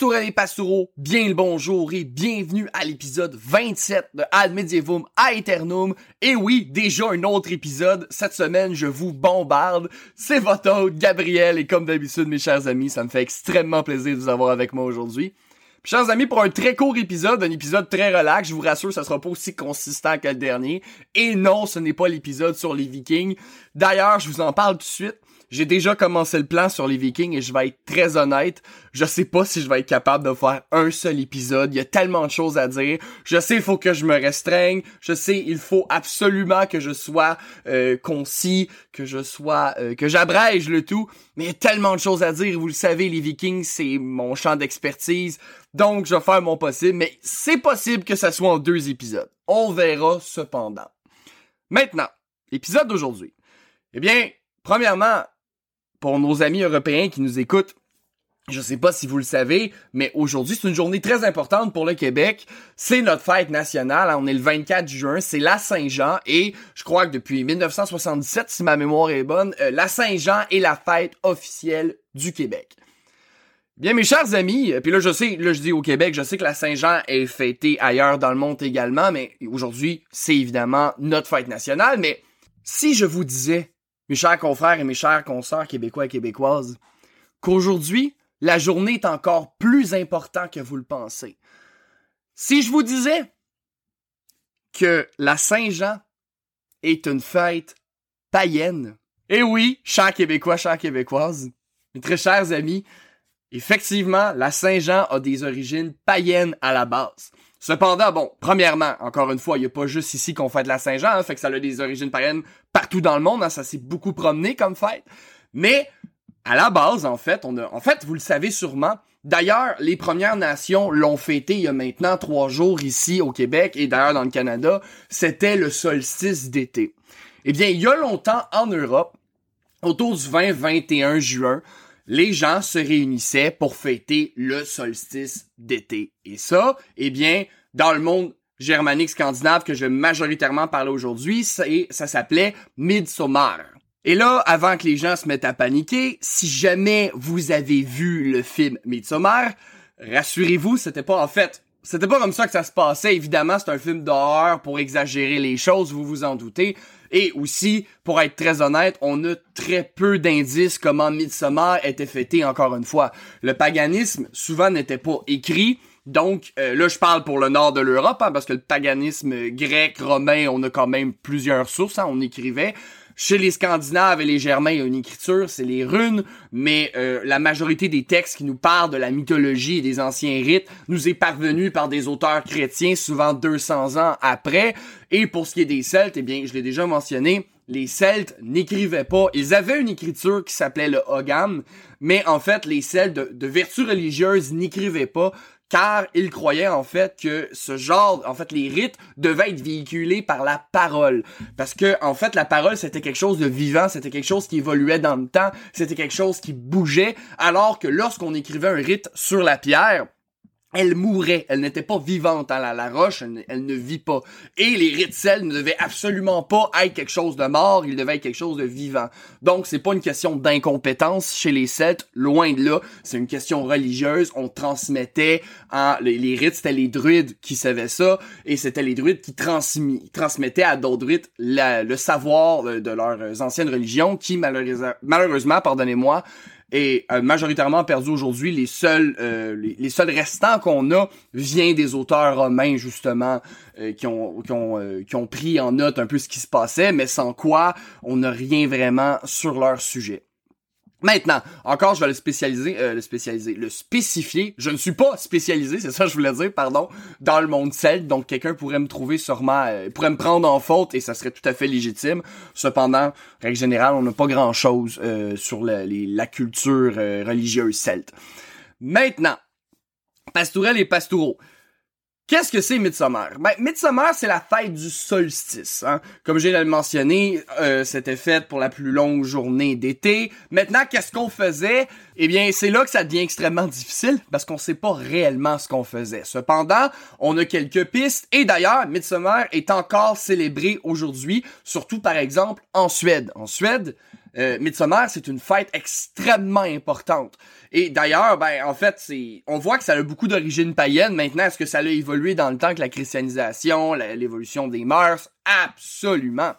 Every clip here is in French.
Pastourelles et bien le bonjour et bienvenue à l'épisode 27 de Ad Medievum Aeternum. Et oui, déjà un autre épisode. Cette semaine, je vous bombarde. C'est votre hôte, Gabriel, et comme d'habitude, mes chers amis, ça me fait extrêmement plaisir de vous avoir avec moi aujourd'hui. Chers amis, pour un très court épisode, un épisode très relax, je vous rassure, ça sera pas aussi consistant que le dernier. Et non, ce n'est pas l'épisode sur les Vikings. D'ailleurs, je vous en parle tout de suite. J'ai déjà commencé le plan sur les Vikings et je vais être très honnête, je sais pas si je vais être capable de faire un seul épisode. Il y a tellement de choses à dire. Je sais il faut que je me restreigne. Je sais il faut absolument que je sois euh, concis, que je sois euh, que j'abrège le tout. Mais il y a tellement de choses à dire. Vous le savez, les Vikings c'est mon champ d'expertise. Donc je vais faire mon possible. Mais c'est possible que ça soit en deux épisodes. On verra cependant. Maintenant, l'épisode d'aujourd'hui. Eh bien, premièrement, pour nos amis européens qui nous écoutent, je sais pas si vous le savez, mais aujourd'hui, c'est une journée très importante pour le Québec. C'est notre fête nationale. On est le 24 juin. C'est la Saint-Jean. Et je crois que depuis 1977, si ma mémoire est bonne, euh, la Saint-Jean est la fête officielle du Québec. Bien, mes chers amis, puis là, je sais, là, je dis au Québec, je sais que la Saint-Jean est fêtée ailleurs dans le monde également, mais aujourd'hui, c'est évidemment notre fête nationale. Mais si je vous disais mes chers confrères et mes chères consoeurs québécois et québécoises, qu'aujourd'hui, la journée est encore plus importante que vous le pensez. Si je vous disais que la Saint-Jean est une fête païenne, et oui, chers Québécois, chers Québécoises, mes très chers amis, effectivement, la Saint-Jean a des origines païennes à la base. Cependant, bon, premièrement, encore une fois, il n'y a pas juste ici qu'on fête la Saint-Jean, hein, fait que ça a des origines païennes partout dans le monde, hein, ça s'est beaucoup promené comme fête. Mais à la base, en fait, on a, en fait, vous le savez sûrement. D'ailleurs, les Premières Nations l'ont fêté il y a maintenant trois jours ici au Québec et d'ailleurs dans le Canada. C'était le solstice d'été. Eh bien, il y a longtemps en Europe, autour du 20-21 juin, les gens se réunissaient pour fêter le solstice d'été. Et ça, eh bien, dans le monde germanique scandinave que je majoritairement parler aujourd'hui, ça, ça s'appelait Midsommar. Et là, avant que les gens se mettent à paniquer, si jamais vous avez vu le film Midsommar, rassurez-vous, c'était pas en fait c'était pas comme ça que ça se passait. Évidemment, c'est un film d'horreur pour exagérer les choses, vous vous en doutez. Et aussi, pour être très honnête, on a très peu d'indices comment Midsommar était fêté encore une fois. Le paganisme, souvent, n'était pas écrit. Donc, euh, là, je parle pour le nord de l'Europe, hein, parce que le paganisme grec, romain, on a quand même plusieurs sources, hein, on écrivait. Chez les Scandinaves et les Germains, il y a une écriture, c'est les runes, mais euh, la majorité des textes qui nous parlent de la mythologie et des anciens rites nous est parvenu par des auteurs chrétiens, souvent 200 ans après. Et pour ce qui est des Celtes, eh bien, je l'ai déjà mentionné, les Celtes n'écrivaient pas. Ils avaient une écriture qui s'appelait le Hogam, mais en fait, les Celtes de, de vertu religieuse n'écrivaient pas car il croyait en fait que ce genre, en fait, les rites devaient être véhiculés par la parole, parce que en fait, la parole c'était quelque chose de vivant, c'était quelque chose qui évoluait dans le temps, c'était quelque chose qui bougeait, alors que lorsqu'on écrivait un rite sur la pierre, elle mourait, elle n'était pas vivante à la, roche, elle, ne vit pas. Et les rituels ne devaient absolument pas être quelque chose de mort, ils devaient être quelque chose de vivant. Donc c'est pas une question d'incompétence chez les Celtes, loin de là, c'est une question religieuse, on transmettait en, les, rites, c'était les druides qui savaient ça, et c'était les druides qui transmettaient à d'autres druides le savoir de, leurs anciennes religions qui malheureusement, malheureusement pardonnez-moi, et euh, majoritairement perdu aujourd'hui. Les seuls, euh, les, seuls restants qu'on a vient des auteurs romains justement euh, qui ont qui ont qui ont pris en note un peu ce qui se passait, mais sans quoi on n'a rien vraiment sur leur sujet. Maintenant, encore, je vais le spécialiser, euh, le spécialiser, le spécifier. Je ne suis pas spécialisé, c'est ça que je voulais dire, pardon, dans le monde celte. Donc, quelqu'un pourrait me trouver sûrement, euh, pourrait me prendre en faute et ça serait tout à fait légitime. Cependant, règle générale, on n'a pas grand-chose euh, sur la, la culture religieuse celte. Maintenant, pastourel et pastoureau. Qu'est-ce que c'est Midsummer? Ben, Midsummer, c'est la fête du solstice. Hein? Comme j'ai mentionné, euh, c'était fait pour la plus longue journée d'été. Maintenant, qu'est-ce qu'on faisait? Eh bien, c'est là que ça devient extrêmement difficile parce qu'on sait pas réellement ce qu'on faisait. Cependant, on a quelques pistes et d'ailleurs, Midsummer est encore célébré aujourd'hui, surtout par exemple en Suède. En Suède, euh, Midsommar, c'est une fête extrêmement importante. Et d'ailleurs, ben en fait, on voit que ça a beaucoup d'origine païenne. Maintenant, est-ce que ça a évolué dans le temps que la christianisation, l'évolution des mœurs? Absolument.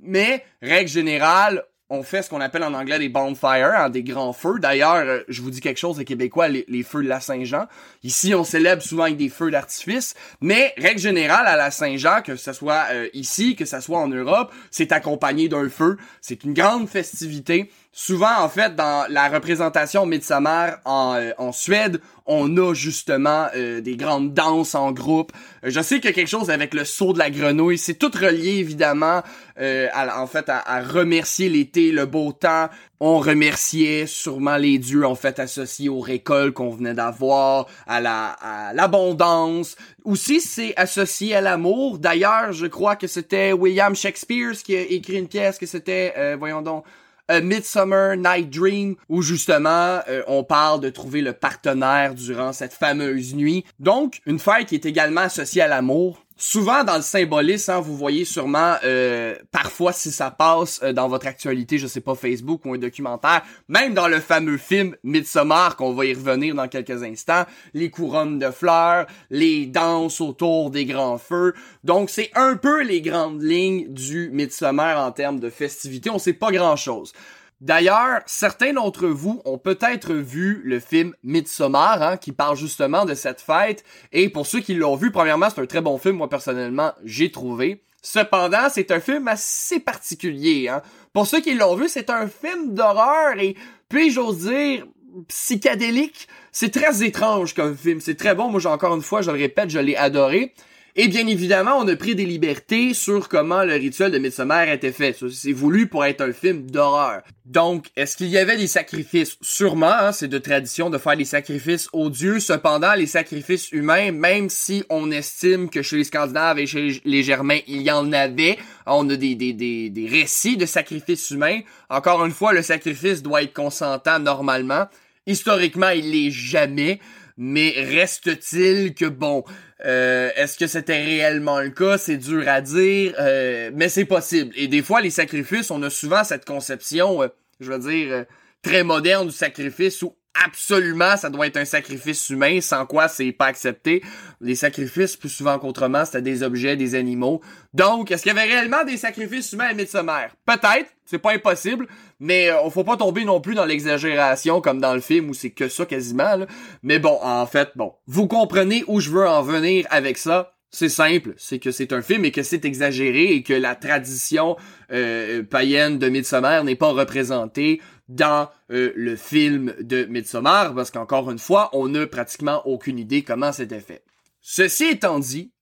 Mais règle générale, on fait ce qu'on appelle en anglais des bonfires, hein, des grands feux. D'ailleurs, euh, je vous dis quelque chose, les Québécois, les, feux de la Saint-Jean. Ici, on célèbre souvent avec des feux d'artifice, mais règle générale à la Saint-Jean, que ce soit euh, ici, que ce soit en Europe, c'est accompagné d'un feu. C'est une grande festivité. Souvent, en fait, dans la représentation Midsummer en, euh, en Suède, on a justement euh, des grandes danses en groupe. Euh, je sais qu'il y a quelque chose avec le saut de la grenouille. C'est tout relié, évidemment, à, en fait, à, remercier l'été, le beau temps. On remerciait sûrement les dieux, en fait, associés aux récoltes qu'on venait d'avoir, à la à l'abondance. Aussi, c'est associé à l'amour. D'ailleurs, je crois que c'était William Shakespeare qui a écrit une pièce que c'était, voyons donc, a Midsummer Night Dream, où justement euh, on parle de trouver le partenaire durant cette fameuse nuit. Donc, une fête qui est également associée à l'amour. Souvent dans le symbolisme, hein, vous voyez sûrement euh, parfois si ça passe euh, dans votre actualité, je sais pas Facebook ou un documentaire, même dans le fameux film Midsommar qu'on va y revenir dans quelques instants, les couronnes de fleurs, les danses autour des grands feux. Donc c'est un peu les grandes lignes du Midsommar en termes de festivité, on sait pas grand-chose. D'ailleurs, certains d'entre vous ont peut-être vu le film Midsommar, hein, qui parle justement de cette fête. Et pour ceux qui l'ont vu, premièrement, c'est un très bon film, moi personnellement, j'ai trouvé. Cependant, c'est un film assez particulier. Hein. Pour ceux qui l'ont vu, c'est un film d'horreur et, puis j'ose dire, psychédélique. C'est très étrange comme film. C'est très bon. Moi, j'ai encore une fois, je le répète, je l'ai adoré. Et bien évidemment, on a pris des libertés sur comment le rituel de Midsommar était fait. C'est voulu pour être un film d'horreur. Donc, est-ce qu'il y avait des sacrifices? Sûrement, hein, c'est de tradition de faire des sacrifices aux dieux. Cependant, les sacrifices humains, même si on estime que chez les Scandinaves et chez les Germains, il y en avait, on a des, des, des, des récits de sacrifices humains. Encore une fois, le sacrifice doit être consentant normalement. Historiquement, il l'est jamais. Mais reste-t-il que bon, euh, est-ce que c'était réellement le cas? C'est dur à dire, euh, mais c'est possible. Et des fois, les sacrifices, on a souvent cette conception, euh, je veux dire, très moderne du sacrifice où absolument ça doit être un sacrifice humain, sans quoi c'est pas accepté. Les sacrifices, plus souvent qu'autrement, c'était des objets, des animaux. Donc, est-ce qu'il y avait réellement des sacrifices humains à Midsommar? Peut-être, c'est pas impossible, mais euh, on faut pas tomber non plus dans l'exagération comme dans le film où c'est que ça quasiment. Mais bon, en fait, bon, vous comprenez où je veux en venir avec ça. C'est simple, c'est que c'est un film et que c'est exagéré et que la tradition euh, païenne de Midsommar n'est pas représentée dans euh, le film de Midsommar parce qu'encore une fois, on n'a pratiquement aucune idée comment c'était fait. Ceci étant dit,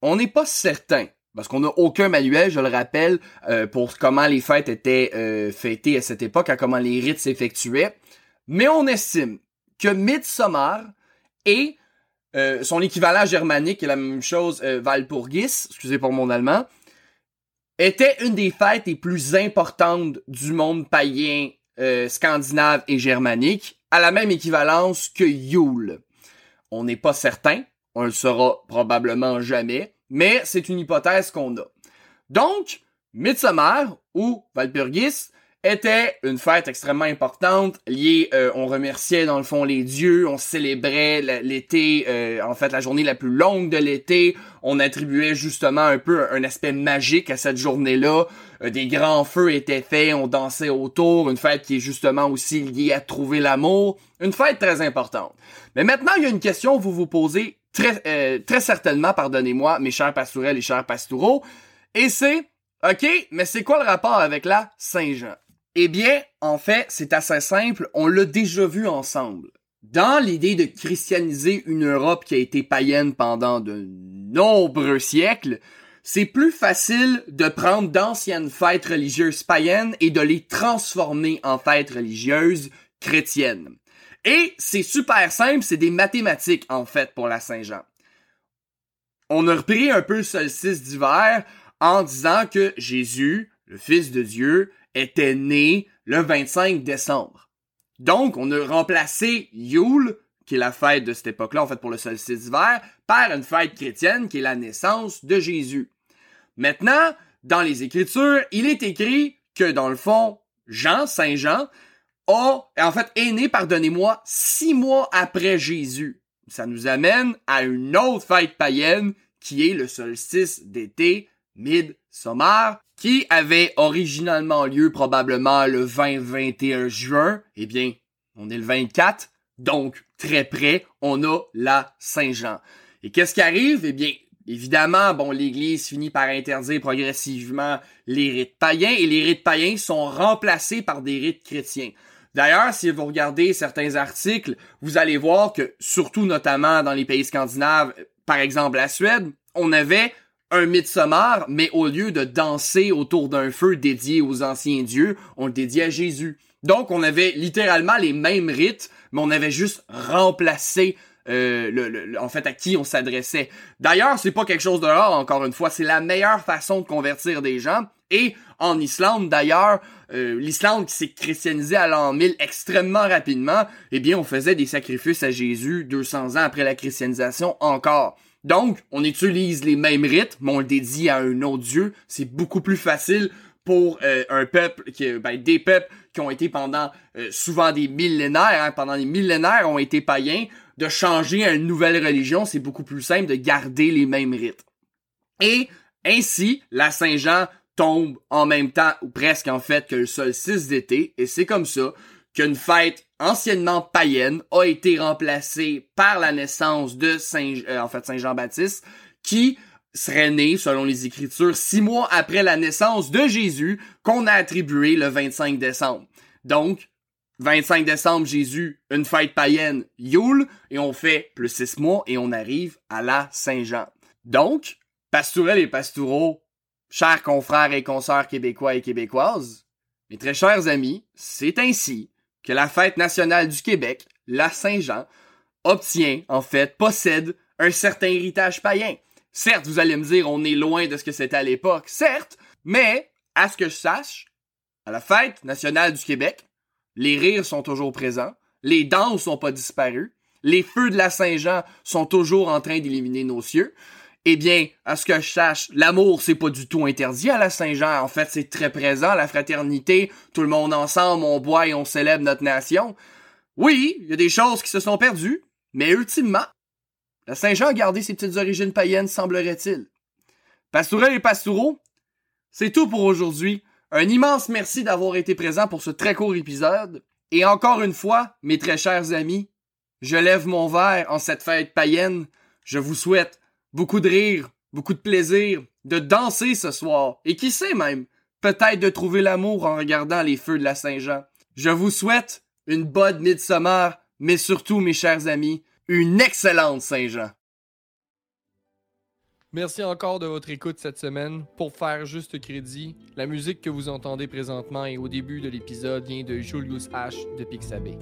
on n'est pas certain parce qu'on n'a aucun manuel, je le rappelle, euh, pour comment les fêtes étaient fêtées à cette époque, à comment les rites s'effectuaient, mais on estime que Midsommar est euh, son équivalent germanique, est la même chose, euh, Valpurgis, excusez pour mon allemand, était une des fêtes les plus importantes du monde païen euh, scandinave et germanique, à la même équivalence que Yule. On n'est pas certain, on le saura probablement jamais, mais c'est une hypothèse qu'on a. Donc, Midsommar ou Valpurgis était une fête extrêmement importante liée, euh, on remerciait dans le fond les dieux, on célébrait l'été, euh, en fait la journée la plus longue de l'été, on attribuait justement un peu un aspect magique à cette journée-là, euh, des grands feux étaient faits, on dansait autour, une fête qui est justement aussi liée à trouver l'amour, une fête très importante. Mais maintenant il y a une question que vous vous posez très, très certainement, pardonnez-moi mes chers pastourelles et chers pastoureaux, et c'est, ok, mais c'est quoi le rapport avec la Saint-Jean? Eh bien, en fait, c'est assez simple, on l'a déjà vu ensemble. Dans l'idée de christianiser une Europe qui a été païenne pendant de nombreux siècles, c'est plus facile de prendre d'anciennes fêtes religieuses païennes et de les transformer en fêtes religieuses chrétiennes. Et c'est super simple, c'est des mathématiques en fait pour la Saint-Jean. On a repris un peu le solstice d'hiver en disant que Jésus, le Fils de Dieu, était né le 25 décembre. Donc, on a remplacé Yule, qui est la fête de cette époque-là, en fait, pour le solstice d'hiver, par une fête chrétienne qui est la naissance de Jésus. Maintenant, dans les Écritures, il est écrit que, dans le fond, Jean, Saint Jean, a, en fait, est né, pardonnez-moi, six mois après Jésus. Ça nous amène à une autre fête païenne qui est le solstice d'été, Midsummer, qui avait originalement lieu probablement le 20-21 juin, eh bien, on est le 24, donc très près, on a la Saint-Jean. Et qu'est-ce qui arrive? Eh bien, évidemment, bon, l'Église finit par interdire progressivement les rites païens et les rites païens sont remplacés par des rites chrétiens. D'ailleurs, si vous regardez certains articles, vous allez voir que, surtout notamment dans les pays scandinaves, par exemple la Suède, on avait un Midsommar, mais au lieu de danser autour d'un feu dédié aux anciens dieux, on le dédiait à Jésus. Donc, on avait littéralement les mêmes rites, mais on avait juste remplacé euh, le, en fait à qui on s'adressait. D'ailleurs, c'est pas quelque chose de rare, encore une fois, c'est la meilleure façon de convertir des gens. Et en Islande, d'ailleurs, euh, l'Islande qui s'est christianisée à l'an 1000 extrêmement rapidement, eh bien, on faisait des sacrifices à Jésus 200 ans après la christianisation encore. Donc, on utilise les mêmes rites, mais on le dédie à un autre dieu. C'est beaucoup plus facile pour euh, un peuple, qui, ben, des peuples qui ont été pendant euh, souvent des millénaires, hein, pendant des millénaires ont été païens, de changer à une nouvelle religion, c'est beaucoup plus simple de garder les mêmes rites. Et ainsi, la Saint-Jean tombe en même temps, ou presque en fait, que le solstice d'été, et c'est comme ça qu'une fête anciennement païenne a été remplacée par la naissance de Saint, euh, en fait, Saint Jean-Baptiste, qui serait né, selon les Écritures, six mois après la naissance de Jésus, qu'on a attribué le 25 décembre. Donc, 25 décembre, Jésus, une fête païenne, Yule, et on fait plus six mois et on arrive à la Saint-Jean. Donc, pastourelles et pastoureaux, chers confrères et consoeurs québécois et québécoises, mes très chers amis, c'est ainsi que la fête nationale du Québec, la Saint-Jean, obtient, en fait, possède un certain héritage païen. Certes, vous allez me dire, on est loin de ce que c'était à l'époque, certes, mais, à ce que je sache, à la fête nationale du Québec, les rires sont toujours présents, les danses sont pas disparues, les feux de la Saint-Jean sont toujours en train d'éliminer nos cieux, eh bien, à ce que je sache, l'amour, c'est pas du tout interdit à la Saint-Jean. En fait, c'est très présent, la fraternité, tout le monde ensemble, on boit et on célèbre notre nation. Oui, il y a des choses qui se sont perdues, mais ultimement, la Saint-Jean a gardé ses petites origines païennes, semblerait-il. Pastourel et pastoureaux, c'est tout pour aujourd'hui. Un immense merci d'avoir été présent pour ce très court épisode. Et encore une fois, mes très chers amis, je lève mon verre en cette fête païenne. Je vous souhaite beaucoup de rire, beaucoup de plaisir, de danser ce soir, et qui sait même, peut-être de trouver l'amour en regardant les feux de la Saint-Jean. Je vous souhaite une bonne midsummer, mais surtout, mes chers amis, une excellente Saint-Jean. Merci encore de votre écoute cette semaine. Pour faire juste crédit, la musique que vous entendez présentement et au début de l'épisode vient de Julius H. de Pixabay.